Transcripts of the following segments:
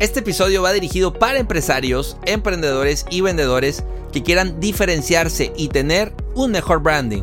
Este episodio va dirigido para empresarios, emprendedores y vendedores que quieran diferenciarse y tener un mejor branding.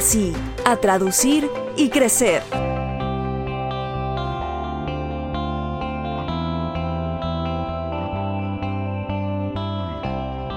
sí, a traducir y crecer.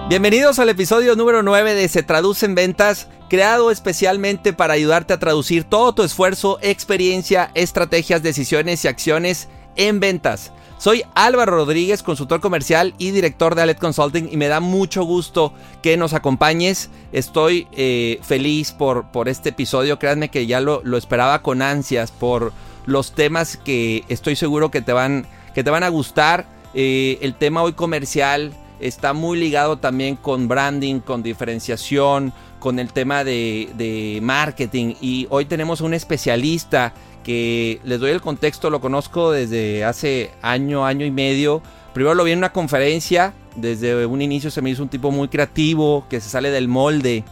Bienvenidos al episodio número 9 de Se Traduce en Ventas, creado especialmente para ayudarte a traducir todo tu esfuerzo, experiencia, estrategias, decisiones y acciones en ventas. Soy Álvaro Rodríguez, consultor comercial y director de Alet Consulting y me da mucho gusto que nos acompañes. Estoy eh, feliz por, por este episodio, créanme que ya lo, lo, esperaba con ansias por los temas que estoy seguro que te van, que te van a gustar. Eh, el tema hoy comercial está muy ligado también con branding, con diferenciación, con el tema de, de marketing y hoy tenemos un especialista que les doy el contexto, lo conozco desde hace año, año y medio. Primero lo vi en una conferencia, desde un inicio se me hizo un tipo muy creativo, que se sale del molde,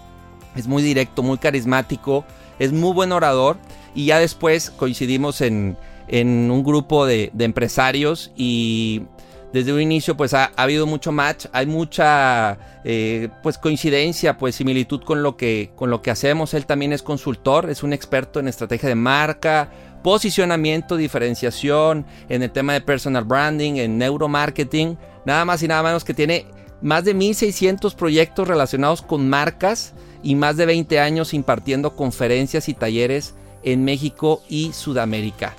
es muy directo, muy carismático, es muy buen orador y ya después coincidimos en, en un grupo de, de, empresarios y desde un inicio pues ha, ha habido mucho match, hay mucha eh, pues coincidencia, pues similitud con lo, que, con lo que hacemos. Él también es consultor, es un experto en estrategia de marca, posicionamiento, diferenciación, en el tema de personal branding, en neuromarketing, nada más y nada menos que tiene más de 1600 proyectos relacionados con marcas y más de 20 años impartiendo conferencias y talleres en México y Sudamérica.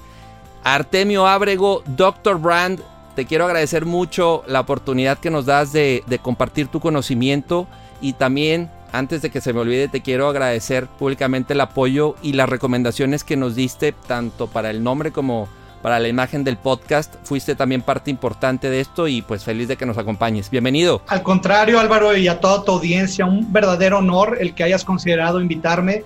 Artemio Ábrego, Dr. Brand, te quiero agradecer mucho la oportunidad que nos das de, de, compartir tu conocimiento y también, antes de que se me olvide, te quiero agradecer públicamente el apoyo y las recomendaciones que nos diste, tanto para el nombre como para la imagen del podcast. Fuiste también parte importante de esto y pues feliz de que nos acompañes. Bienvenido. Al contrario, Álvaro, y a toda tu audiencia, un verdadero honor el que hayas considerado invitarme.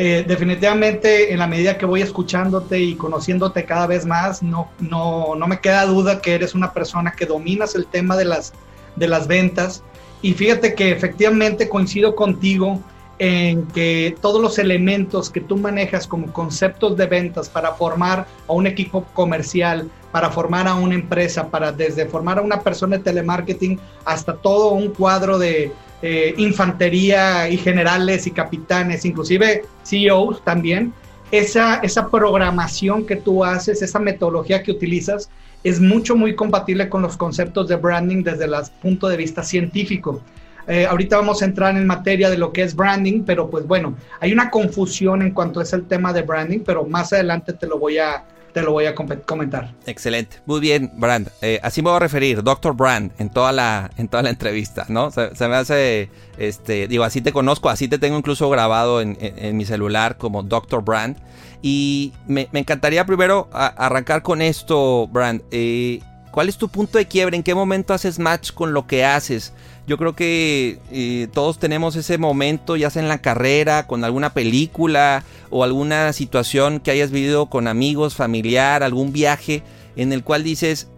Eh, definitivamente en la medida que voy escuchándote y conociéndote cada vez más, no, no, no me queda duda que eres una persona que dominas el tema de las, de las ventas. Y fíjate que efectivamente coincido contigo en que todos los elementos que tú manejas como conceptos de ventas para formar a un equipo comercial, para formar a una empresa, para desde formar a una persona de telemarketing hasta todo un cuadro de, eh, infantería y generales y capitanes, inclusive CEOs también, esa, esa programación que tú haces, esa metodología que utilizas, es mucho, muy compatible con los conceptos de branding desde el punto de vista científico. Eh, ahorita vamos a entrar en materia de lo que es branding, pero pues bueno, hay una confusión en cuanto es el tema de branding, pero más adelante te lo voy a, te lo voy a comentar. Excelente. Muy bien, Brand. Eh, así me voy a referir, Dr. Brand, en toda la, en toda la entrevista, ¿no? Se, me hace, este, digo, así te conozco, así te tengo incluso grabado en, en, mi celular como Dr. Brand. Y me, me encantaría primero arrancar con esto, Brand. Eh, ¿Cuál es tu punto de quiebre? ¿En qué momento haces match con lo que haces? Yo creo que eh, todos tenemos ese momento, ya sea en la carrera, con alguna película o alguna situación que hayas vivido con amigos, familiar, algún viaje en el cual dices,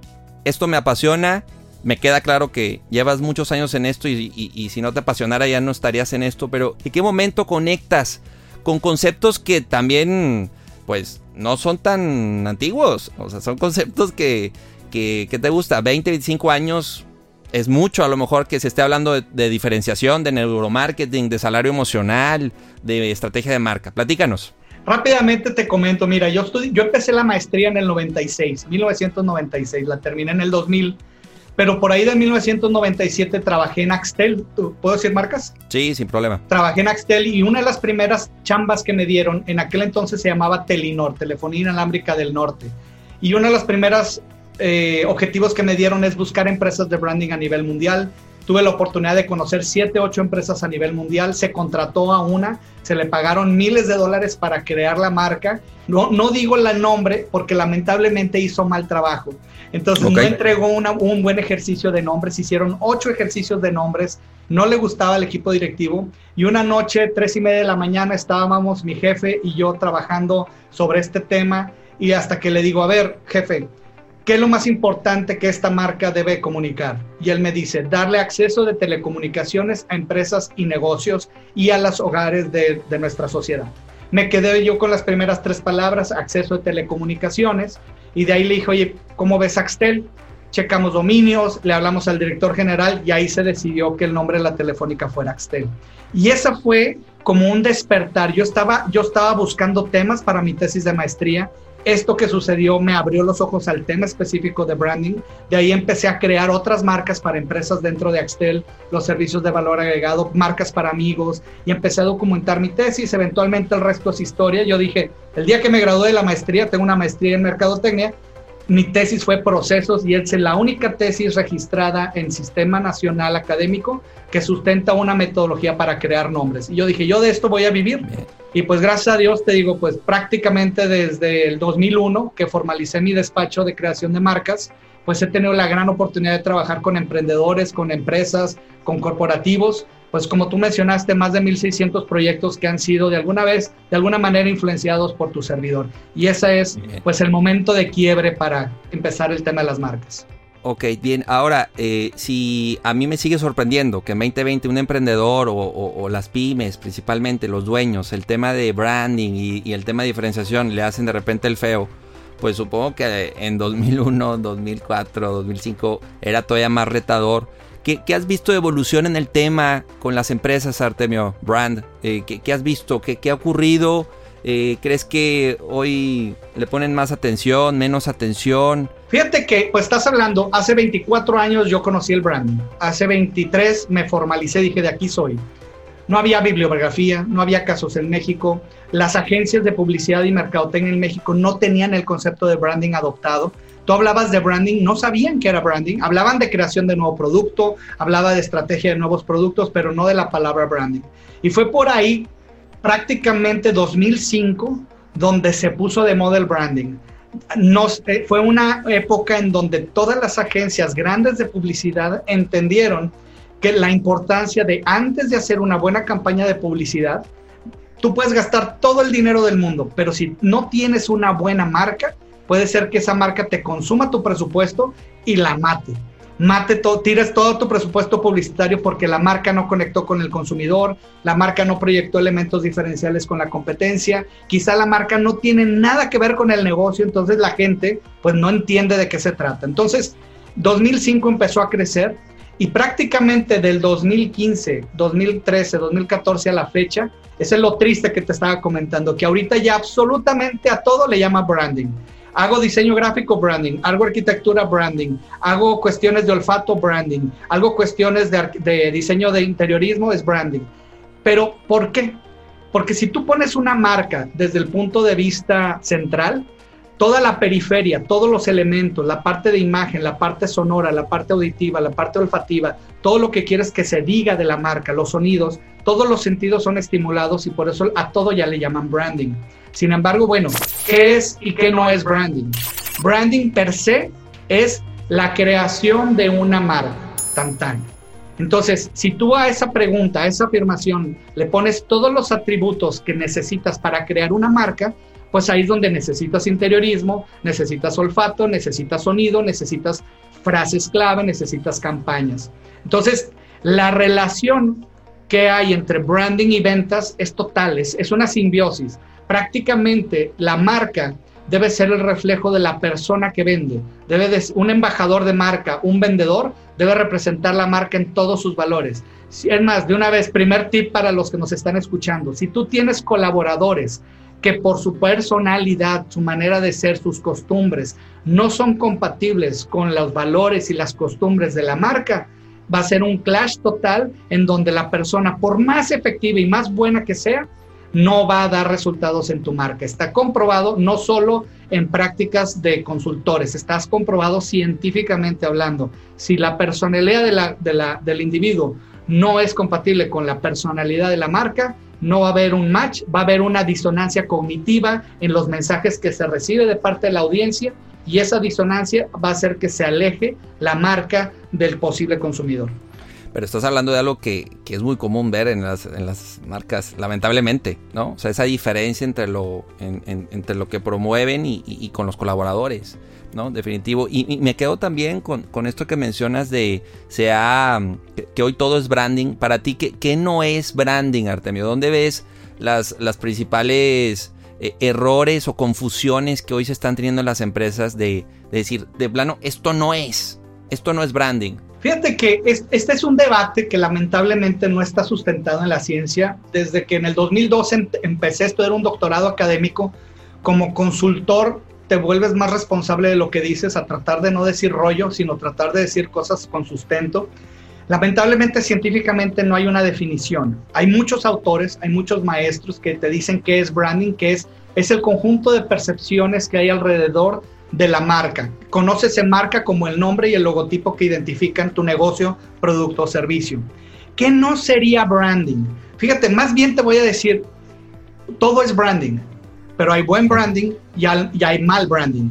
esto me apasiona, me queda claro que llevas muchos años en esto y, y, si no te apasionara ya no estarías en esto, pero ¿en qué momento conectas con conceptos que también, pues, no son tan antiguos? O sea, son conceptos que, que, que te gusta, 20, 25 años es mucho a lo mejor que se esté hablando de, de, diferenciación, de neuromarketing, de salario emocional, de estrategia de marca. Platícanos. Rápidamente te comento, mira, yo, estudié, yo empecé la maestría en el 96, 1996, la terminé en el 2000, pero por ahí de 1997 trabajé en Axtel, ¿puedo decir marcas? Sí, sin problema. Trabajé en Axtel y una de las primeras chambas que me dieron, en aquel entonces se llamaba Telinor, Telefonía Inalámbrica del Norte, y una de las primeras eh, objetivos que me dieron es buscar empresas de branding a nivel mundial. Tuve la oportunidad de conocer 7, 8 empresas a nivel mundial. Se contrató a una, se le pagaron miles de dólares para crear la marca. No, no digo el nombre porque lamentablemente hizo mal trabajo. Entonces no entregó un buen ejercicio de nombres, hicieron ocho ejercicios de nombres, no le gustaba al equipo directivo y una noche, tres y media de la mañana, estábamos mi jefe y yo trabajando sobre este tema y hasta que le digo, a ver, jefe, ¿qué es lo más importante que esta marca debe comunicar? Y él me dice, darle acceso de telecomunicaciones a empresas y negocios y a los hogares de, de nuestra sociedad. Me quedé yo con las primeras tres palabras, acceso de telecomunicaciones, y de ahí le dije, oye, ¿cómo ves Axtel? Checamos dominios, le hablamos al director general y ahí se decidió que el nombre de la telefónica fuera Axtel. Y esa fue como un despertar. Yo estaba, yo estaba buscando temas para mi tesis de maestría esto que sucedió me abrió los ojos al tema específico de branding. De ahí empecé a crear otras marcas para empresas dentro de Axtel, los servicios de valor agregado, marcas para amigos y empecé a documentar mi tesis. Eventualmente el resto es historia. Yo dije, el día que me gradué de la maestría, tengo una maestría en mercadotecnia, mi tesis fue procesos y es la única tesis registrada en Sistema Nacional Académico que sustenta una metodología para crear nombres. Y yo dije, yo de esto voy a vivir. Y pues gracias a Dios te digo, pues prácticamente desde el 2001 que formalicé mi despacho de creación de marcas, pues he tenido la gran oportunidad de trabajar con emprendedores, con empresas, con corporativos pues como tú mencionaste, más de 1.600 proyectos que han sido de alguna vez, de alguna manera influenciados por tu servidor. Y ese es pues el momento de quiebre para empezar el tema de las marcas. Ok, bien. Ahora, eh, si a mí me sigue sorprendiendo que en 2020 un emprendedor o, las pymes, principalmente los dueños, el tema de branding y, el tema de diferenciación le hacen de repente el feo, pues supongo que en 2001, 2004, 2005 era todavía más retador ¿Qué, has visto de evolución en el tema con las empresas, Artemio Brand? Eh, ¿qué, has visto? ¿Qué, ha ocurrido? Eh, ¿Crees que hoy le ponen más atención, menos atención? Fíjate que, pues estás hablando, hace 24 años yo conocí el branding, hace 23 me formalicé, dije, de aquí soy. No había bibliografía, no había casos en México, las agencias de publicidad y mercadotecnia en México no tenían el concepto de branding adoptado. Tú hablabas de branding, no sabían que era branding, hablaban de creación de nuevo producto, hablaba de estrategia de nuevos productos, pero no de la palabra branding. Y fue por ahí, prácticamente 2005, donde se puso de moda el branding. Eh, fue una época en donde todas las agencias grandes de publicidad entendieron que la importancia de antes de hacer una buena campaña de publicidad, tú puedes gastar todo el dinero del mundo, pero si no tienes una buena marca, puede ser que esa marca te consuma tu presupuesto y la mate. Mate todo, tires todo tu presupuesto publicitario porque la marca no conectó con el consumidor, la marca no proyectó elementos diferenciales con la competencia, quizá la marca no tiene nada que ver con el negocio, entonces la gente pues no entiende de qué se trata. Entonces, 2005 empezó a crecer y prácticamente del 2015, 2013, 2014 a la fecha, ese es lo triste que te estaba comentando, que ahorita ya absolutamente a todo le llama branding. Hago diseño gráfico branding, hago arquitectura branding, hago cuestiones de olfato branding, hago cuestiones de, diseño de interiorismo es branding. Pero ¿por qué? Porque si tú pones una marca desde el punto de vista central, toda la periferia, todos los elementos, la parte de imagen, la parte sonora, la parte auditiva, la parte olfativa, todo lo que quieres que se diga de la marca, los sonidos, todos los sentidos son estimulados y por eso a todo ya le llaman branding. Sin embargo, bueno, ¿qué es y qué no es branding? Branding per se es la creación de una marca, tan tan. Entonces, si tú a esa pregunta, a esa afirmación, le pones todos los atributos que necesitas para crear una marca, pues ahí es donde necesitas interiorismo, necesitas olfato, necesitas sonido, necesitas frases clave, necesitas campañas. Entonces, la relación que hay entre branding y ventas es total, es, es una simbiosis prácticamente la marca debe ser el reflejo de la persona que vende. Debe de, un embajador de marca, un vendedor, debe representar la marca en todos sus valores. Es más, de una vez, primer tip para los que nos están escuchando. Si tú tienes colaboradores que por su personalidad, su manera de ser, sus costumbres, no son compatibles con los valores y las costumbres de la marca, va a ser un clash total en donde la persona, por más efectiva y más buena que sea, no va a dar resultados en tu marca. Está comprobado no solo en prácticas de consultores, estás comprobado científicamente hablando. Si la personalidad de del individuo no es compatible con la personalidad de la marca, no va a haber un match, va a haber una disonancia cognitiva en los mensajes que se recibe de parte de la audiencia Y esa disonancia va a hacer que se aleje la marca del posible consumidor. Pero estás hablando de algo que, es muy común ver en las, en las, marcas, lamentablemente, ¿no? O sea, esa diferencia entre lo, entre lo que promueven y, con los colaboradores, ¿no? Definitivo. Y, me quedo también con, esto que mencionas de sea que, hoy todo es branding. Para ti, ¿qué, qué no es branding, Artemio? ¿Dónde ves las, las principales eh, errores o confusiones que hoy se están teniendo en las empresas de decir, de plano, esto no es, esto no es branding? Fíjate que este es un debate que lamentablemente no está sustentado en la ciencia. Desde que en el 2012 empecé a estudiar un doctorado académico, como consultor te vuelves más responsable de lo que dices, a tratar de no decir rollo, sino tratar de decir cosas con sustento. Lamentablemente científicamente no hay una definición. Hay muchos autores, hay muchos maestros que te dicen qué es branding, que es, es el conjunto de percepciones que hay alrededor de la marca. Conoces marca como el nombre y el logotipo que identifican tu negocio, producto o servicio. ¿Qué no sería branding? Fíjate, más bien te voy a decir, todo es branding, pero hay buen branding y hay, mal branding.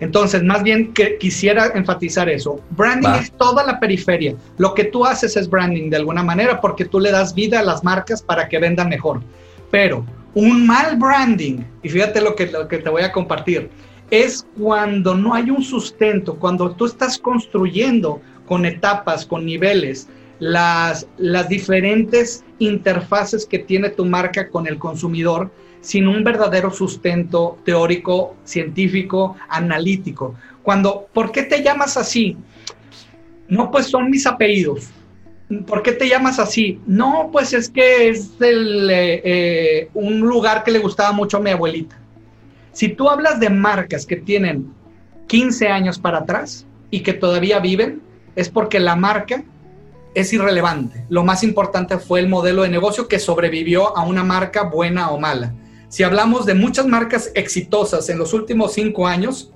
Entonces, más bien que quisiera enfatizar eso. Branding es toda la periferia. Lo que tú haces es branding de alguna manera porque tú le das vida a las marcas para que vendan mejor. Pero un mal branding, y fíjate lo que, lo que te voy a compartir, es cuando no hay un sustento, cuando tú estás construyendo con etapas, con niveles, las, las diferentes interfaces que tiene tu marca con el consumidor sin un verdadero sustento teórico, científico, analítico. Cuando, ¿por qué te llamas así? No, pues son mis apellidos. ¿Por qué te llamas así? No, pues es que es eh, eh, un lugar que le gustaba mucho a mi abuelita. Si tú hablas de marcas que tienen 15 años para atrás y que todavía viven, es porque la marca es irrelevante. Lo más importante fue el modelo de negocio que sobrevivió a una marca buena o mala. Si hablamos de muchas marcas exitosas en los últimos cinco años,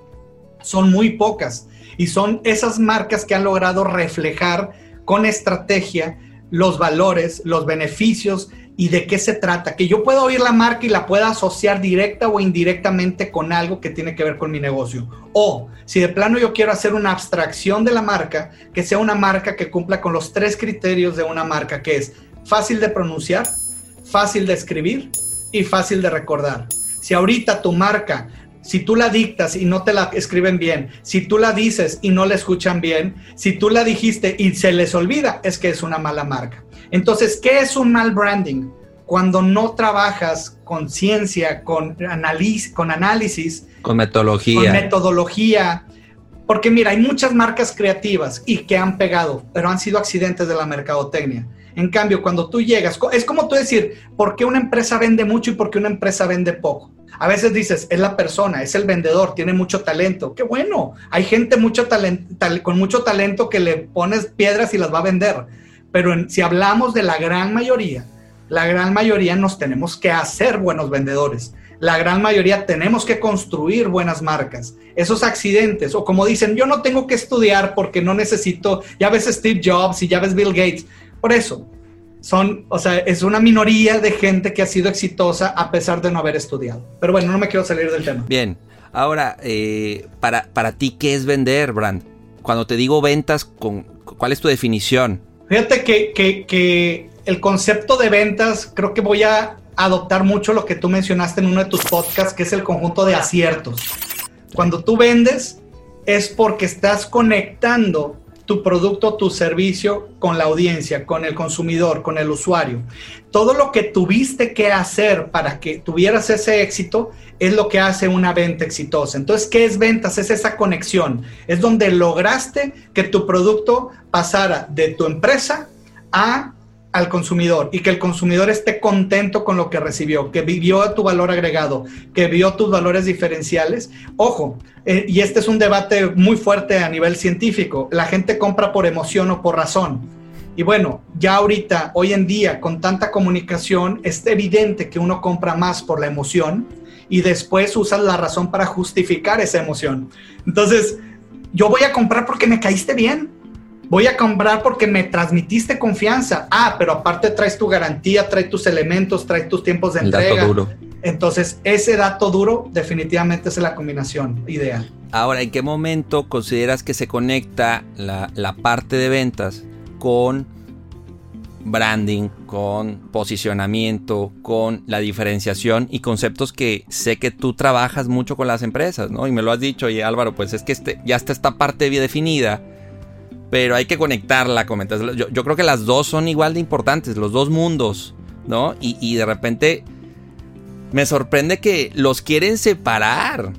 son muy pocas y son esas marcas que han logrado reflejar con estrategia los valores, los beneficios y de qué se trata, que yo pueda oír la marca y la pueda asociar directa o indirectamente con algo que tiene que ver con mi negocio. O si de plano yo quiero hacer una abstracción de la marca, que sea una marca que cumpla con los tres criterios de una marca, que es fácil de pronunciar, fácil de escribir y fácil de recordar. Si ahorita tu marca si tú la dictas y no te la escriben bien, si tú la dices y no la escuchan bien, si tú la dijiste y se les olvida, es que es una mala marca. Entonces, ¿qué es un mal branding? Cuando no trabajas con ciencia, con, con análisis, con metodología. Con metodología. Porque mira, hay muchas marcas creativas y que han pegado, pero han sido accidentes de la mercadotecnia. En cambio, cuando tú llegas, es como tú decir, ¿por qué una empresa vende mucho y por qué una empresa vende poco? A veces dices, es la persona, es el vendedor, tiene mucho talento. Qué bueno, hay gente mucho con mucho talento que le pones piedras y las va a vender. Pero si hablamos de la gran mayoría, la gran mayoría nos tenemos que hacer buenos vendedores. La gran mayoría tenemos que construir buenas marcas. Esos accidentes, o como dicen, yo no tengo que estudiar porque no necesito, ya ves Steve Jobs y ya ves Bill Gates. Por eso, son, o sea, es una minoría de gente que ha sido exitosa a pesar de no haber estudiado. Pero bueno, no me quiero salir del tema. Bien, ahora, eh, para, para ti, ¿qué es vender, Brand? Cuando te digo ventas, con, ¿cuál es tu definición? Fíjate que, que, el concepto de ventas, creo que voy a adoptar mucho lo que tú mencionaste en uno de tus podcasts, que es el conjunto de aciertos. Cuando tú vendes, es porque estás conectando tu producto, tu servicio con la audiencia, con el consumidor, con el usuario. Todo lo que tuviste que hacer para que tuvieras ese éxito es lo que hace una venta exitosa. Entonces, ¿qué es ventas? Es esa conexión. Es donde lograste que tu producto pasara de tu empresa a al consumidor y que el consumidor esté contento con lo que recibió, que vivió tu valor agregado, que vio tus valores diferenciales. Ojo, eh, y este es un debate muy fuerte a nivel científico, la gente compra por emoción o por razón. Y bueno, ya ahorita, hoy en día, con tanta comunicación, es evidente que uno compra más por la emoción y después usas la razón para justificar esa emoción. Entonces, yo voy a comprar porque me caíste bien. Voy a comprar porque me transmitiste confianza. Ah, pero aparte traes tu garantía, traes tus elementos, traes tus tiempos de entrega. Dato duro. Entonces, ese dato duro definitivamente es la combinación ideal. Ahora, ¿en qué momento consideras que se conecta la, la parte de ventas con branding, con posicionamiento, con la diferenciación y conceptos que sé que tú trabajas mucho con las empresas, ¿no? Y me lo has dicho, y Álvaro, pues es que este, ya está esta parte bien definida, pero hay que conectarla, comentas. Yo, yo, creo que las dos son igual de importantes, los dos mundos, ¿no? Y, y de repente me sorprende que los quieren separar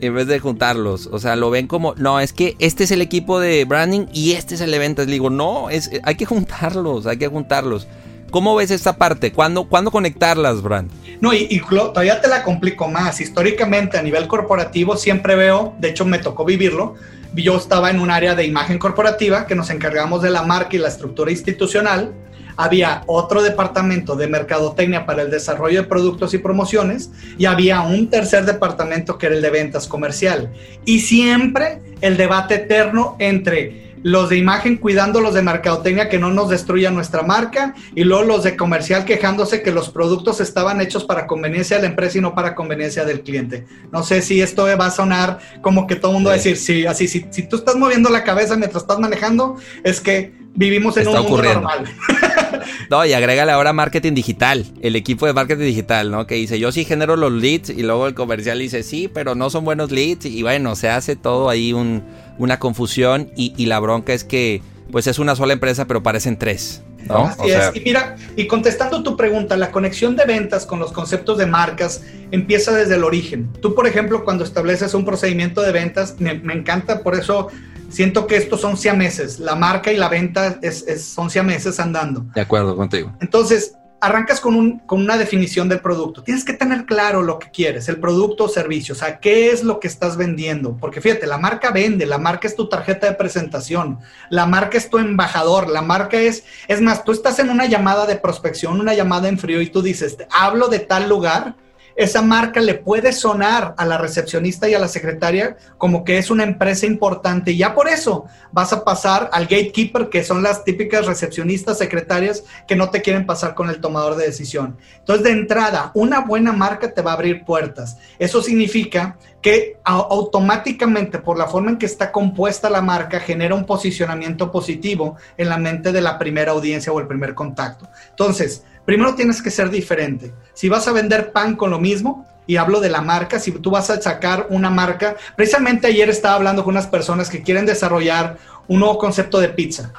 en vez de juntarlos. O sea, lo ven como, no, es que este es el equipo de branding y este es el. Le digo, no, es, hay que juntarlos, hay que juntarlos. ¿Cómo ves esta parte? ¿Cuándo, ¿cuándo conectarlas, Brand? No, y, y, todavía te la complico más. Históricamente, a nivel corporativo, siempre veo, de hecho me tocó vivirlo, yo estaba en un área de imagen corporativa que nos encargamos de la marca y la estructura institucional había otro departamento de mercadotecnia para el desarrollo de productos y promociones y había un tercer departamento que era el de ventas comercial. Y siempre el debate eterno entre los de imagen cuidando los de mercadotecnia que no nos destruya nuestra marca y luego los de comercial quejándose que los productos estaban hechos para conveniencia de la empresa y no para conveniencia del cliente. No sé si esto va a sonar como que todo el mundo va a decir, sí, así, si, si tú estás moviendo la cabeza mientras estás manejando, es que vivimos en un mundo normal. no, y agrégale ahora marketing digital, el equipo de marketing digital, ¿no? Que dice, yo sí genero los leads y luego el comercial dice, sí, pero no son buenos leads y bueno, se hace todo ahí un, una confusión y, y la bronca es que pues es una sola empresa, pero parecen tres. ¿no? Así es. Y mira, y contestando tu pregunta, la conexión de ventas con los conceptos de marcas empieza desde el origen. Tú, por ejemplo, cuando estableces un procedimiento de ventas, me, me encanta, por eso siento que estos son siameses. La marca y la venta es, es, son siameses andando. De acuerdo contigo. Entonces, arrancas con, un, con, una definición del producto. Tienes que tener claro lo que quieres, el producto o servicio, o sea, qué es lo que estás vendiendo. Porque fíjate, la marca vende, la marca es tu tarjeta de presentación, la marca es tu embajador, la marca es, es más, tú estás en una llamada de prospección, una llamada en frío y tú dices, hablo de tal lugar esa marca le puede sonar a la recepcionista y a la secretaria como que es una empresa importante y ya por eso vas a pasar al gatekeeper, que son las típicas recepcionistas, secretarias que no te quieren pasar con el tomador de decisión. Entonces, de entrada, una buena marca te va a abrir puertas. Eso significa que automáticamente por la forma en que está compuesta la marca genera un posicionamiento positivo en la mente de la primera audiencia o el primer contacto. Entonces, primero tienes que ser diferente. Si vas a vender pan con lo mismo, y hablo de la marca, si tú vas a sacar una marca, precisamente ayer estaba hablando con unas personas que quieren desarrollar un nuevo concepto de pizza.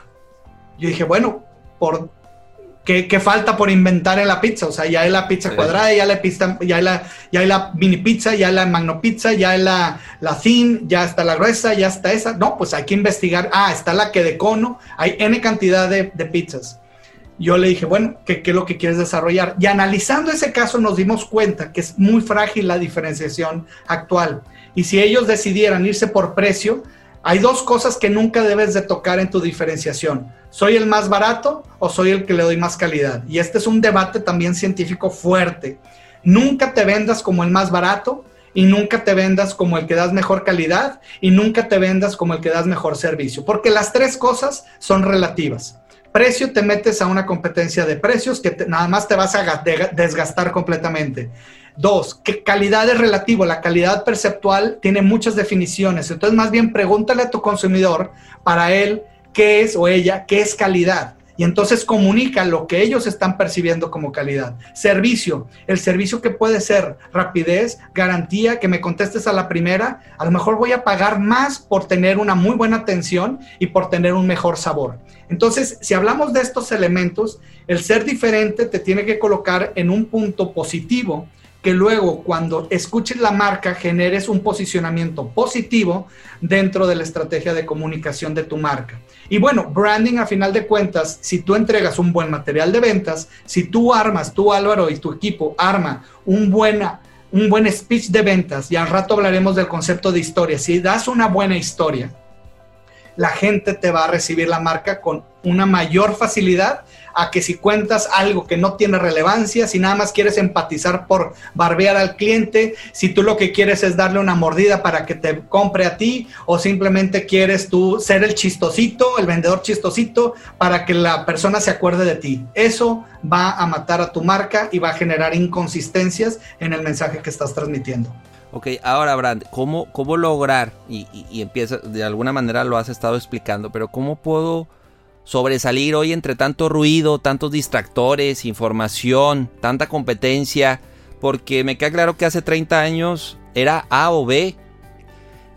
Yo dije, bueno, por ¿Qué, falta por inventar en la pizza? O sea, ya hay la pizza cuadrada, ya hay la, pizza, ya hay la, ya hay la mini pizza, ya hay la magno pizza, ya hay la, la thin, ya está la gruesa, ya está esa. No, pues hay que investigar. Ah, está la que de cono. Hay N cantidad de, de pizzas yo le dije, bueno, ¿qué, ¿qué, es lo que quieres desarrollar? Y analizando ese caso nos dimos cuenta que es muy frágil la diferenciación actual. Y si ellos decidieran irse por precio, hay dos cosas que nunca debes de tocar en tu diferenciación. ¿Soy el más barato o soy el que le doy más calidad? Y este es un debate también científico fuerte. Nunca te vendas como el más barato y nunca te vendas como el que das mejor calidad y nunca te vendas como el que das mejor servicio, porque las tres cosas son relativas. Precio, te metes a una competencia de precios que nada más te vas a desgastar completamente. Dos, que calidad es relativo. La calidad perceptual tiene muchas definiciones. Entonces, más bien pregúntale a tu consumidor para él qué es o ella, qué es calidad y entonces comunica lo que ellos están percibiendo como calidad. Servicio, el servicio que puede ser rapidez, garantía, que me contestes a la primera, a lo mejor voy a pagar más por tener una muy buena atención y por tener un mejor sabor. Entonces, si hablamos de estos elementos, el ser diferente te tiene que colocar en un punto positivo que luego cuando escuches la marca generes un posicionamiento positivo dentro de la estrategia de comunicación de tu marca. Y bueno, branding a final de cuentas, si tú entregas un buen material de ventas, si tú armas, tú Álvaro y tu equipo arma un buena un buen speech de ventas, y al rato hablaremos del concepto de historia, si das una buena historia, la gente te va a recibir la marca con una mayor facilidad a que si cuentas algo que no tiene relevancia, si nada más quieres empatizar por barbear al cliente, si tú lo que quieres es darle una mordida para que te compre a ti o simplemente quieres tú ser el chistosito, el vendedor chistosito para que la persona se acuerde de ti. Eso va a matar a tu marca y va a generar inconsistencias en el mensaje que estás transmitiendo. Ok, ahora Brand, ¿cómo, cómo lograr, y, empieza, de alguna manera lo has estado explicando, pero cómo puedo sobresalir hoy entre tanto ruido, tantos distractores, información, tanta competencia? Porque me queda claro que hace 30 años era A o B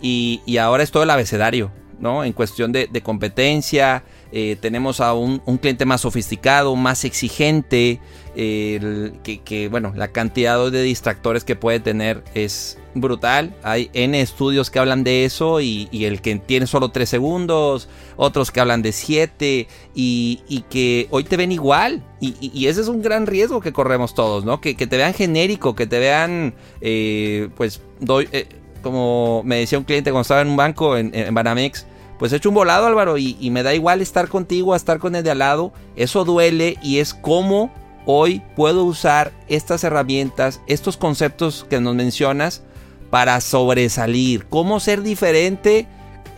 y, y ahora es todo el abecedario, ¿no? En cuestión de, de competencia, eh, tenemos a un, cliente más sofisticado, más exigente, que, bueno, la cantidad de distractores que puede tener es brutal. Hay N estudios que hablan de eso y, el que tiene solo 3 segundos, otros que hablan de 7 y, que hoy te ven igual. Y, ese es un gran riesgo que corremos todos, ¿no? Que, te vean genérico, que te vean, eh, pues, doy, eh, como me decía un cliente cuando estaba en un banco en, Banamex, pues he hecho un volado Álvaro y, me da igual estar contigo a estar con el de al lado. Eso duele y es como hoy puedo usar estas herramientas, estos conceptos que nos mencionas para sobresalir. Cómo ser diferente.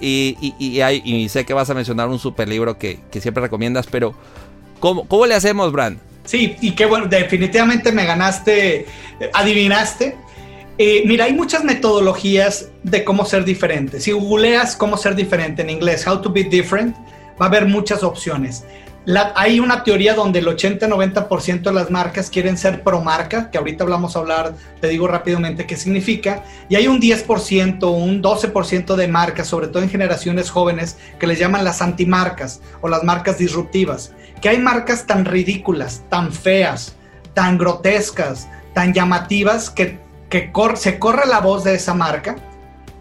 Y, sé que vas a mencionar un super libro que, siempre recomiendas, pero ¿cómo, ¿cómo le hacemos, Brand? Sí, y qué bueno, definitivamente me ganaste, adivinaste eh, mira, hay muchas metodologías de cómo ser diferente. Si googleas cómo ser diferente en inglés, how to be different, va a haber muchas opciones. Hay una teoría donde el 80-90% de las marcas quieren ser pro marca, que ahorita hablamos a hablar, te digo rápidamente qué significa, y hay un 10%, un 12% de marcas, sobre todo en generaciones jóvenes, que les llaman las antimarcas o las marcas disruptivas, que hay marcas tan ridículas, tan feas, tan grotescas, tan llamativas que se corre la voz de esa marca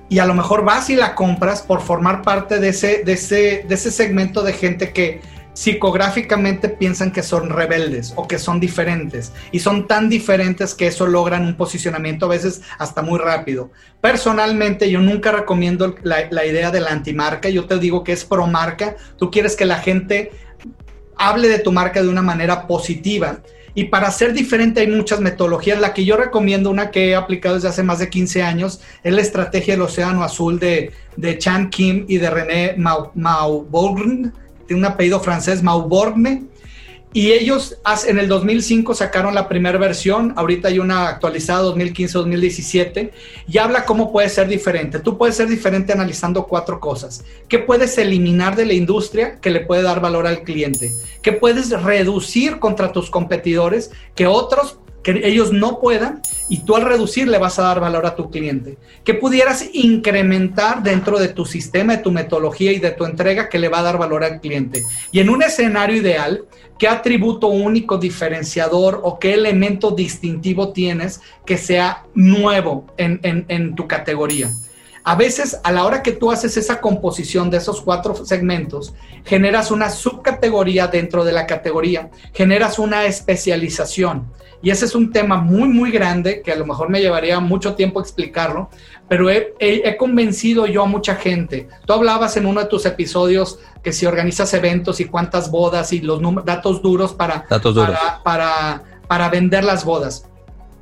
y a lo mejor vas y la compras por formar parte de ese segmento de gente que psicográficamente piensan que son rebeldes o que son diferentes y son tan diferentes que eso logran un posicionamiento a veces hasta muy rápido. Personalmente yo nunca recomiendo la, idea de la antimarca, yo te digo que es pro marca, tú quieres que la gente hable de tu marca de una manera positiva y para ser diferente hay muchas metodologías. La que yo recomiendo, una que he aplicado desde hace más de 15 años, es la estrategia del Océano Azul de, de Chan Kim y de René Mauborgne, tiene un apellido francés, Mauborgne. Y ellos en el 2005 sacaron la primera versión, ahorita hay una actualizada 2015-2017, y habla cómo puede ser diferente. Tú puedes ser diferente analizando cuatro cosas. ¿Qué puedes eliminar de la industria que le puede dar valor al cliente? ¿Qué puedes reducir contra tus competidores que otros que ellos no puedan y tú al reducir le vas a dar valor a tu cliente. Que pudieras incrementar dentro de tu sistema, de tu metodología y de tu entrega que le va a dar valor al cliente. Y en un escenario ideal, ¿qué atributo único diferenciador o qué elemento distintivo tienes que sea nuevo en, en tu categoría? A veces, a la hora que tú haces esa composición de esos cuatro segmentos, generas una subcategoría dentro de la categoría, generas una especialización. Y ese es un tema muy, muy grande que a lo mejor me llevaría mucho tiempo explicarlo, pero he, convencido yo a mucha gente. Tú hablabas en uno de tus episodios que si organizas eventos y cuántas bodas y los datos duros para, para, para vender las bodas.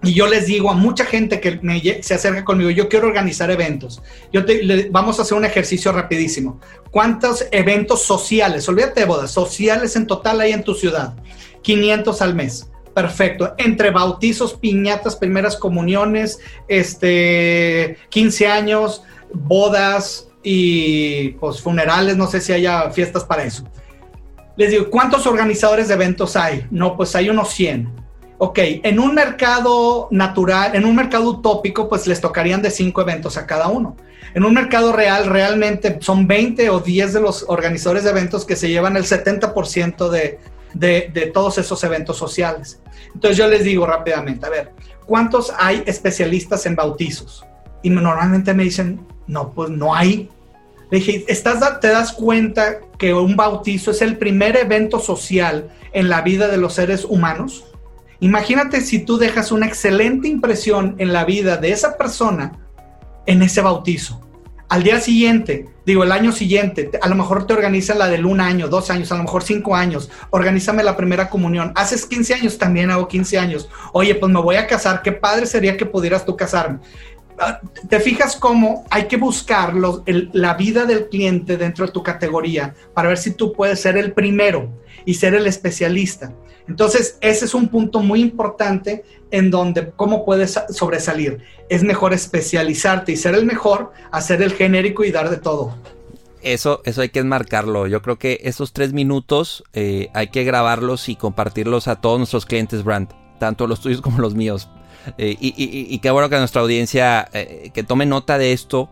Y yo les digo a mucha gente que se acerca conmigo, yo quiero organizar eventos. Yo vamos a hacer un ejercicio rapidísimo. ¿Cuántos eventos sociales, olvídate de bodas, sociales en total hay en tu ciudad? 500 al mes. Perfecto. Entre bautizos, piñatas, primeras comuniones, este, 15 años, bodas y pues funerales, no sé si haya fiestas para eso. Les digo, ¿cuántos organizadores de eventos hay? No, pues hay unos 100 ok, en un mercado natural, en un mercado utópico, pues les tocarían de cinco eventos a cada uno. En un mercado real, realmente son 20 o 10 de los organizadores de eventos que se llevan el 70% de, de, de todos esos eventos sociales. Entonces yo les digo rápidamente, a ver, ¿cuántos hay especialistas en bautizos? Y normalmente me dicen, no, pues no hay. Le dije, ¿estás, ¿te das cuenta que un bautizo es el primer evento social en la vida de los seres humanos? Imagínate si tú dejas una excelente impresión en la vida de esa persona en ese bautizo. Al día siguiente, digo, el año siguiente, a lo mejor te organizan la del un año, dos años, a lo mejor cinco años. Organízame la primera comunión. Haces 15 años, también hago 15 años. Oye, pues me voy a casar. Qué padre sería que pudieras tú casarme ah, te fijas cómo hay que buscar la vida del cliente dentro de tu categoría para ver si tú puedes ser el primero y ser el especialista. Entonces, ese es un punto muy importante en donde cómo puedes sobresalir. Es mejor especializarte y ser el mejor a ser el genérico y dar de todo. Eso, eso hay que enmarcarlo. Yo creo que esos tres minutos eh, hay que grabarlos y compartirlos a todos nuestros clientes brand, tanto los tuyos como los míos. Eh, y, qué bueno que nuestra audiencia eh, que tome nota de esto.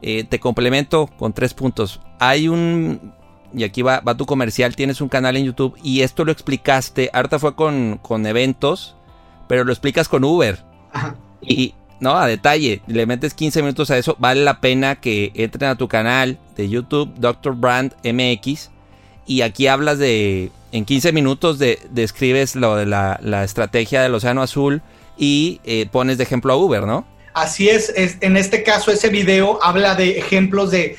te complemento con tres puntos. Hay un y aquí va, va, tu comercial, tienes un canal en YouTube y esto lo explicaste, ahorita fue con, con eventos, pero lo explicas con Uber. Y, no, a detalle, le metes 15 minutos a eso, vale la pena que entren a tu canal de YouTube, Dr. Brand MX, y aquí hablas de, en 15 minutos de, describes lo de la, estrategia del Océano Azul y eh, pones de ejemplo a Uber, ¿no? Así es, es, en este caso ese video habla de ejemplos de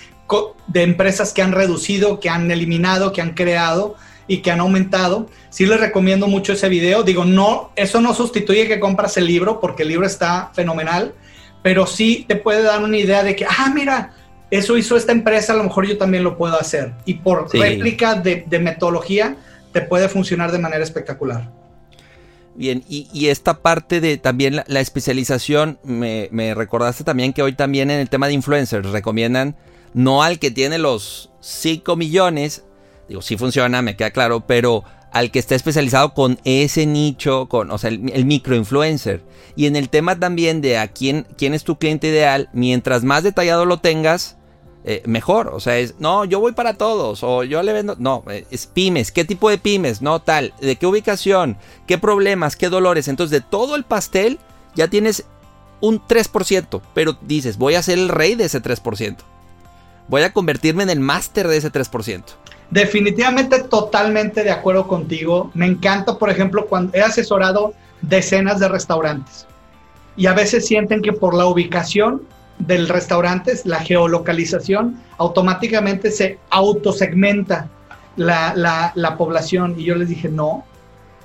de empresas que han reducido, que han eliminado, que han creado y que han aumentado. Sí les recomiendo mucho ese video. Digo, no, eso no sustituye que compras el libro porque el libro está fenomenal, pero sí te puede dar una idea de que, ah, mira, eso hizo esta empresa, a lo mejor yo también lo puedo hacer. Y por réplica de, metodología, te puede funcionar de manera espectacular. Bien, y, esta parte de también la, especialización, me, me, recordaste también que hoy también en el tema de influencers recomiendan no al que tiene los 5 millones, digo, sí funciona, me queda claro, pero al que está especializado con ese nicho, con, o sea, el, microinfluencer. Y en el tema también de a quién, quién es tu cliente ideal, mientras más detallado lo tengas, eh, mejor. O sea, es, no, yo voy para todos, o yo le vendo, no, eh, es pymes, ¿qué tipo de pymes? No, tal, de qué ubicación, qué problemas, qué dolores. Entonces, de todo el pastel, ya tienes un 3%, pero dices, voy a ser el rey de ese 3% voy a convertirme en el máster de ese 3%. Definitivamente totalmente de acuerdo contigo. Me encanta, por ejemplo, cuando he asesorado decenas de restaurantes y a veces sienten que por la ubicación del restaurante, la geolocalización, automáticamente se autosegmenta la, la, la población. Y yo les dije, no,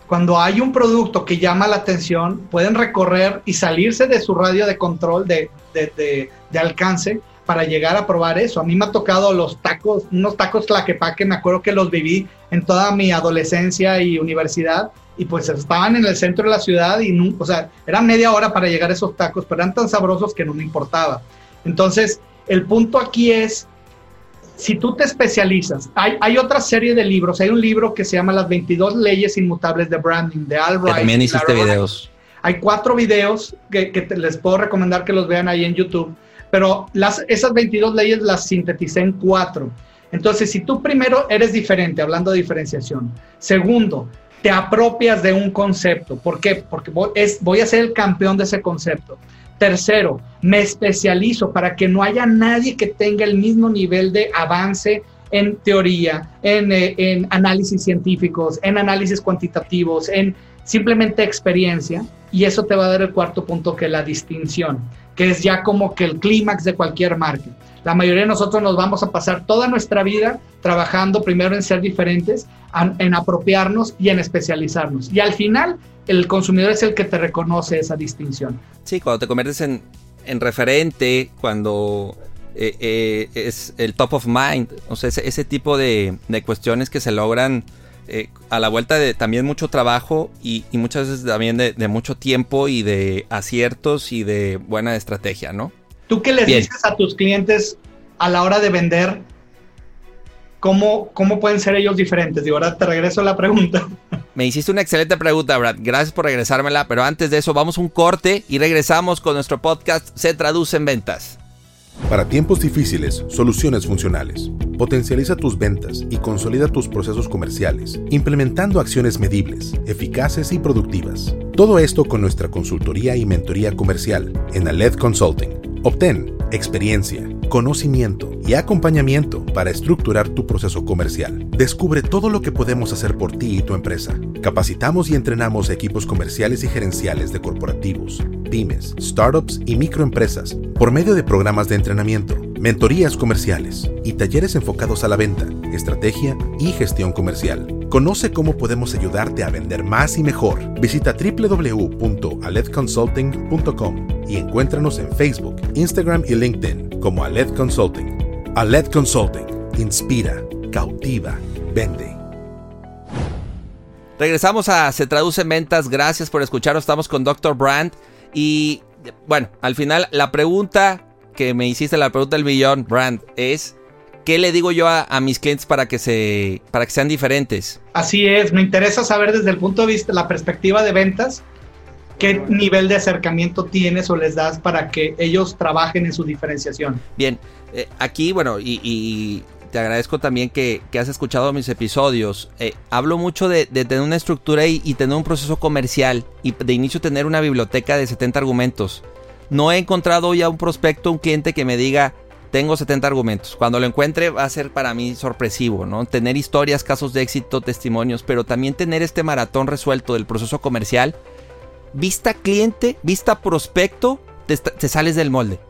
cuando hay un producto que llama la atención, pueden recorrer y salirse de su radio de control, de, de, de alcance, para llegar a probar eso. A mí me ha tocado los tacos, unos tacos tlaquepaque, me acuerdo que los viví en toda mi adolescencia y universidad y pues estaban en el centro de la ciudad y, no, o sea, era media hora para llegar a esos tacos, pero eran tan sabrosos que no me importaba. Entonces, el punto aquí es, si tú te especializas, hay, hay otra serie de libros, hay un libro que se llama Las 22 leyes inmutables de branding, de Al También hiciste videos. Hay cuatro videos que, que les puedo recomendar que los vean ahí en YouTube pero esas 22 leyes las sinteticé en cuatro. Entonces, si tú primero eres diferente, hablando de diferenciación, segundo, te apropias de un concepto. ¿Por qué? Porque voy a ser el campeón de ese concepto. Tercero, me especializo para que no haya nadie que tenga el mismo nivel de avance en teoría, en, eh, en análisis científicos, en análisis cuantitativos, en simplemente experiencia. Y eso te va a dar el cuarto punto, que es la distinción que es ya como que el clímax de cualquier marca. La mayoría de nosotros nos vamos a pasar toda nuestra vida trabajando primero en ser diferentes, en apropiarnos y en especializarnos. Y al final, el consumidor es el que te reconoce esa distinción. Sí, cuando te conviertes en, referente, cuando eh, eh, es el top of mind, o sea, ese, tipo de, de cuestiones que se logran eh, a la vuelta de también mucho trabajo y, muchas veces también de, mucho tiempo y de aciertos y de buena estrategia, ¿no? ¿Tú qué les dices a tus clientes a la hora de vender? ¿Cómo, ¿Cómo pueden ser ellos diferentes? Y ahora te regreso a la pregunta. Me hiciste una excelente pregunta, Brad. Gracias por regresármela. Pero antes de eso, vamos a un corte y regresamos con nuestro podcast Se Traduce en Ventas. Para tiempos difíciles, soluciones funcionales. Potencializa tus ventas y consolida tus procesos comerciales, implementando acciones medibles, eficaces y productivas. Todo esto con nuestra consultoría y mentoría comercial en Aled Consulting. Obtén experiencia, conocimiento y acompañamiento para estructurar tu proceso comercial. Descubre todo lo que podemos hacer por ti y tu empresa. Capacitamos y entrenamos equipos comerciales y gerenciales de corporativos, pymes, startups y microempresas por medio de programas de entrenamiento, mentorías comerciales y talleres enfocados a la venta, estrategia y gestión comercial. Conoce cómo podemos ayudarte a vender más y mejor. Visita www.aledconsulting.com y encuéntranos en Facebook, Instagram y LinkedIn como Aled Consulting. Aled Consulting. Inspira, cautiva, vende. Regresamos a Se Traduce en Ventas. Gracias por escucharnos. Estamos con Dr. Brand. Y bueno, al final la pregunta que me hiciste, la pregunta del millón, Brand, es ¿qué le digo yo a, mis clientes para que, se, para que sean diferentes? Así es, me interesa saber desde el punto de vista, la perspectiva de ventas, qué nivel de acercamiento tienes o les das para que ellos trabajen en su diferenciación. Bien, eh, aquí, bueno, y te agradezco también que, has escuchado mis episodios. Eh, hablo mucho de, tener una estructura y, tener un proceso comercial y de inicio tener una biblioteca de 70 argumentos. No he encontrado ya un prospecto, un cliente que me diga, tengo 70 argumentos. Cuando lo encuentre va a ser para mí sorpresivo, ¿no? Tener historias, casos de éxito, testimonios, pero también tener este maratón resuelto del proceso comercial. Vista cliente, vista prospecto, te sales del molde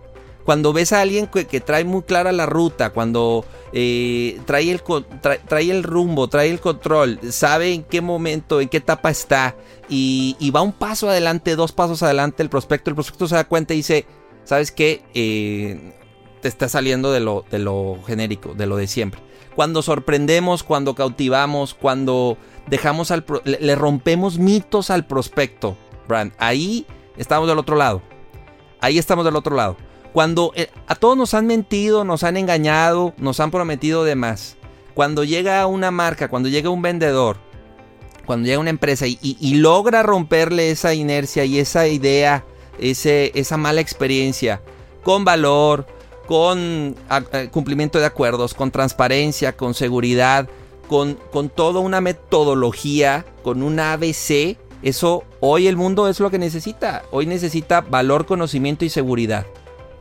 cuando ves a alguien que, trae muy clara la ruta, cuando eh, trae, el, trae, el rumbo, trae el control, sabe en qué momento, en qué etapa está y, va un paso adelante, dos pasos adelante el prospecto, el prospecto se da cuenta y dice, ¿sabes qué? Eh, te está saliendo de lo, de lo genérico, de lo de siempre. Cuando sorprendemos, cuando cautivamos, cuando dejamos al... le rompemos mitos al prospecto, Brand, ahí estamos del otro lado. Ahí estamos del otro lado. Cuando eh, a todos nos han mentido, nos han engañado, nos han prometido de más. Cuando llega una marca, cuando llega un vendedor, cuando llega una empresa y, logra romperle esa inercia y esa idea, ese, esa mala experiencia, con valor, con cumplimiento de acuerdos, con transparencia, con seguridad, con, con toda una metodología, con un ABC, eso hoy el mundo es lo que necesita. Hoy necesita valor, conocimiento y seguridad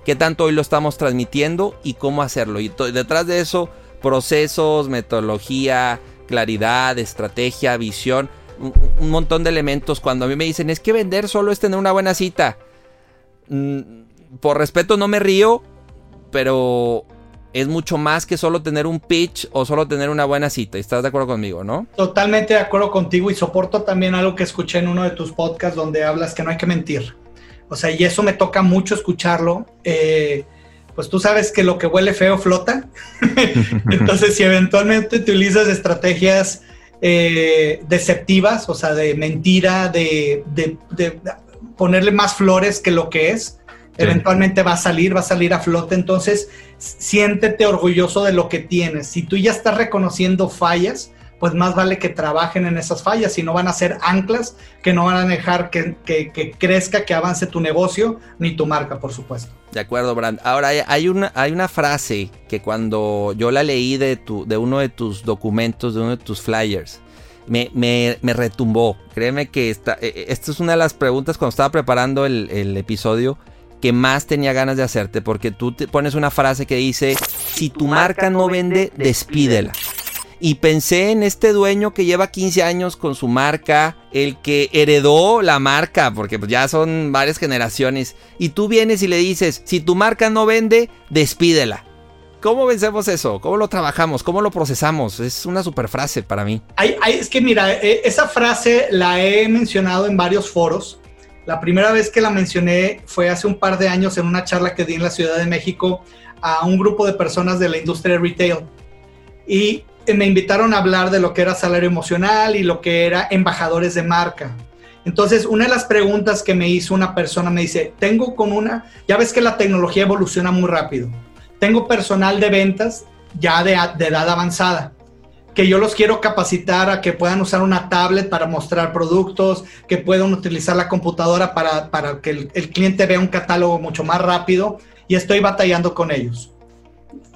qué tanto hoy lo estamos transmitiendo y cómo hacerlo. Y detrás de eso, procesos, metodología, claridad, estrategia, visión, un, montón de elementos. Cuando a mí me dicen, es que vender solo es tener una buena cita. Mm, por respeto no me río, pero es mucho más que solo tener un pitch o solo tener una buena cita. ¿Estás de acuerdo conmigo, no? Totalmente de acuerdo contigo y soporto también algo que escuché en uno de tus podcasts donde hablas que no hay que mentir. O sea, y eso me toca mucho escucharlo. Eh, pues tú sabes que lo que huele feo flota. Entonces, si eventualmente utilizas estrategias eh, deceptivas, o sea, de mentira, de, ponerle más flores que lo que es, eventualmente va a salir, va a salir a flote. Entonces, siéntete orgulloso de lo que tienes. Si tú ya estás reconociendo fallas, pues más vale que trabajen en esas fallas y no van a ser anclas que no van a dejar que, crezca, que avance tu negocio ni tu marca, por supuesto. De acuerdo, Brand. Ahora hay una, hay una frase que cuando yo la leí de, tu, de uno de tus documentos, de uno de tus flyers, me, me, retumbó. Créeme que esta, e, e, esta es una de las preguntas cuando estaba preparando el, el episodio que más tenía ganas de hacerte, porque tú te pones una frase que dice, si tu marca no vende, despídela. Y pensé en este dueño que lleva 15 años con su marca, el que heredó la marca, porque pues, ya son varias generaciones. Y tú vienes y le dices, si tu marca no vende, despídela. ¿Cómo vencemos eso? ¿Cómo lo trabajamos? ¿Cómo lo procesamos? Es una super frase para mí. es que mira, e, esa frase la he mencionado en varios foros. La primera vez que la mencioné fue hace un par de años en una charla que di en la Ciudad de México a un grupo de personas de la industria de retail. Y me invitaron a hablar de lo que era salario emocional y lo que era embajadores de marca. Entonces, una de las preguntas que me hizo una persona me dice, tengo con una, ya ves que la tecnología evoluciona muy rápido, tengo personal de ventas ya de, edad avanzada, que yo los quiero capacitar a que puedan usar una tablet para mostrar productos, que puedan utilizar la computadora para, que el cliente vea un catálogo mucho más rápido y estoy batallando con ellos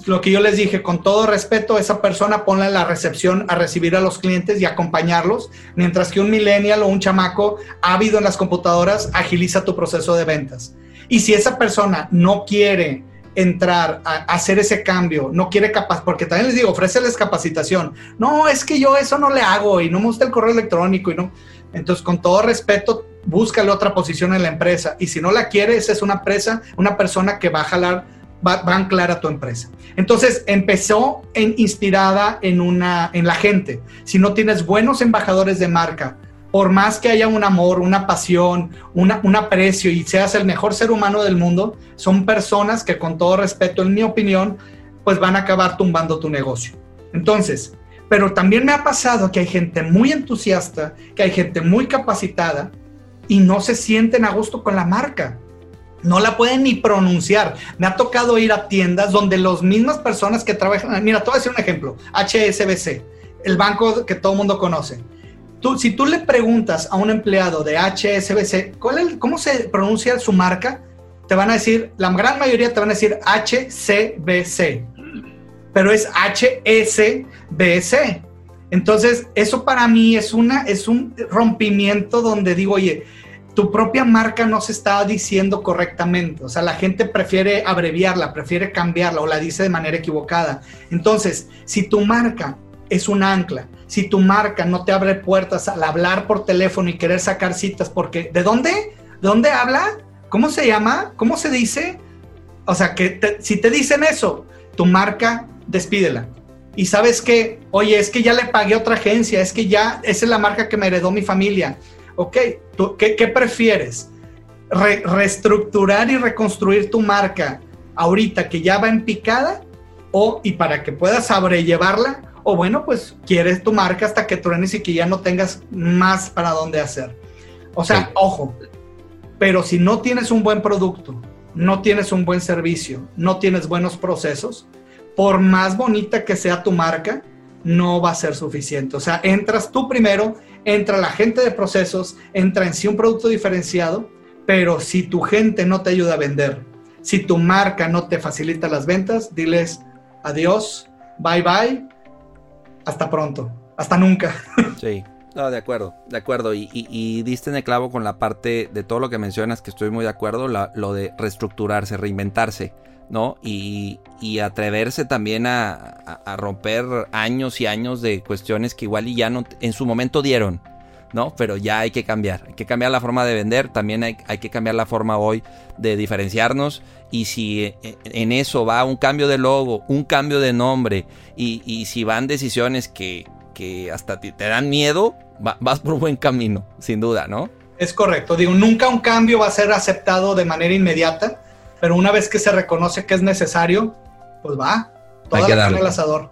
lo que yo les dije, con todo respeto, esa persona ponla en la recepción a recibir a los clientes y acompañarlos, mientras que un millennial o un chamaco ávido en las computadoras agiliza tu proceso de ventas. Y si esa persona no quiere entrar a hacer ese cambio, no quiere capaz, porque también les digo, ofréceles capacitación. No, es que yo eso no le hago y no me gusta el correo electrónico y no. Entonces, con todo respeto, búscale otra posición en la empresa. Y si no la quiere, esa es una empresa, una persona que va a jalar va, va tu empresa. Entonces empezó inspirada en, una, en la gente. Si no tienes buenos embajadores de marca, por más que haya un amor, una pasión, un aprecio y seas el mejor ser humano del mundo, son personas que con todo respeto, en mi opinión, pues van a acabar tumbando tu negocio. Entonces, pero también me ha pasado que hay gente muy entusiasta, que hay gente muy capacitada y no se sienten a gusto con la marca. No la pueden ni pronunciar. Me ha tocado ir a tiendas donde las mismas personas que trabajan, mira, te voy a decir un ejemplo, HSBC, el banco que todo el mundo conoce Tú, si tú le preguntas a un empleado de HSBC ¿cómo se pronuncia su marca? Te van a decir, la gran mayoría te van a decir HCBC, pero es HSBC. Entonces, eso para mí es, una, es un rompimiento donde digo, oye, tu propia marca no se está diciendo correctamente. O sea, la gente prefiere abreviarla, prefiere cambiarla o la dice de manera equivocada. Entonces, si tu marca es un ancla, si tu marca no te abre puertas al hablar por teléfono y querer sacar citas, porque ¿de dónde? ¿De dónde habla? ¿Cómo se llama? ¿Cómo se dice? O sea, que si te dicen eso, tu marca, despídela. Y sabes que, oye, es que ya le pagué a otra agencia, es que ya, esa es la marca que me heredó mi familia. Ok, ¿tú, qué, prefieres? reestructurar y reconstruir tu marca ahorita que ya va en picada o y para que puedas sobrellevarla o bueno, pues quieres tu marca hasta que truenes y que ya no tengas más para dónde hacer. O sea, ojo, pero si no tienes un buen producto, no tienes un buen servicio, no tienes buenos procesos, por más bonita que sea tu marca, no va a ser suficiente. O sea, entras tú primero, entra la gente de procesos, entra en sí un producto diferenciado, pero si tu gente no te ayuda a vender, si tu marca no te facilita las ventas, diles adiós, bye bye, hasta pronto, hasta nunca. Sí. No, de acuerdo, de acuerdo. Y, diste en el clavo con la parte de todo lo que mencionas, que estoy muy de acuerdo, lo de reestructurarse, reinventarse, ¿no? Y, atreverse también a, romper años y años de cuestiones que igual y ya no en su momento dieron, ¿no? Pero ya hay que cambiar, hay que cambiar la forma de vender, también hay, hay que cambiar la forma hoy de diferenciarnos y si e, en eso va un cambio de logo, un cambio de nombre y, si van decisiones que, hasta te, dan miedo, vas por buen camino, sin duda, ¿no? Es correcto, digo, nunca un cambio va a ser aceptado de manera inmediata, pero una vez que se reconoce que es necesario, pues va, toda la carne al asador.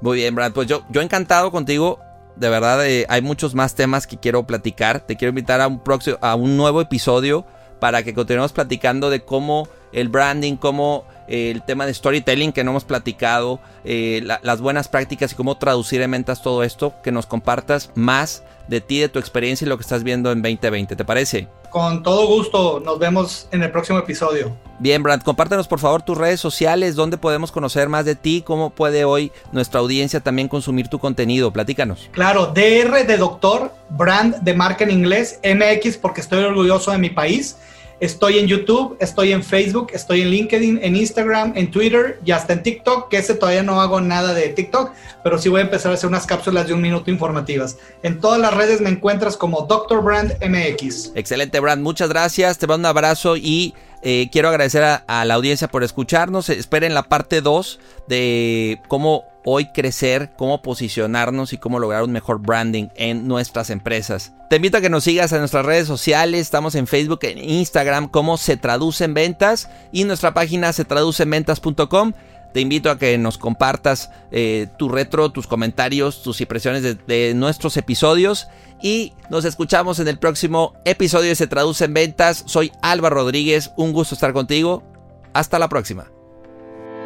Muy bien, Brad, pues yo, yo encantado contigo de verdad eh, hay muchos más temas que quiero platicar. Te quiero invitar a un próximo, a un nuevo episodio para que continuemos platicando de cómo el branding, cómo el tema de storytelling que no hemos platicado, eh, las buenas prácticas y cómo traducir en ventas todo esto, que nos compartas más de ti, de tu experiencia y lo que estás viendo en 2020. ¿Te parece? Con todo gusto, nos vemos en el próximo episodio. Bien, Brand, compártenos por favor tus redes sociales, donde podemos conocer más de ti, cómo puede hoy nuestra audiencia también consumir tu contenido. Platícanos. Claro, DR de doctor, brand de marca en inglés, MX porque estoy orgulloso de mi país Estoy en YouTube, estoy en Facebook, estoy en LinkedIn, en Instagram, en Twitter y hasta en TikTok, que ese todavía no hago nada de TikTok, pero sí voy a empezar a hacer unas cápsulas de un minuto informativas. En todas las redes me encuentras como Dr. Brand MX. Excelente, Brand. Muchas gracias. Te mando un abrazo y eh, quiero agradecer a, la audiencia por escucharnos. Esperen la parte 2 de cómo hoy crecer, cómo posicionarnos y cómo lograr un mejor branding en nuestras empresas. Te invito a que nos sigas en nuestras redes sociales, estamos en Facebook, en Instagram, como se traduce en ventas y nuestra página se traduce en ventas.com. Te invito a que nos compartas eh, tu retro, tus comentarios, tus impresiones de, de, nuestros episodios y nos escuchamos en el próximo episodio de Se Traduce en Ventas. Soy Álvaro Rodríguez, un gusto estar contigo. Hasta la próxima.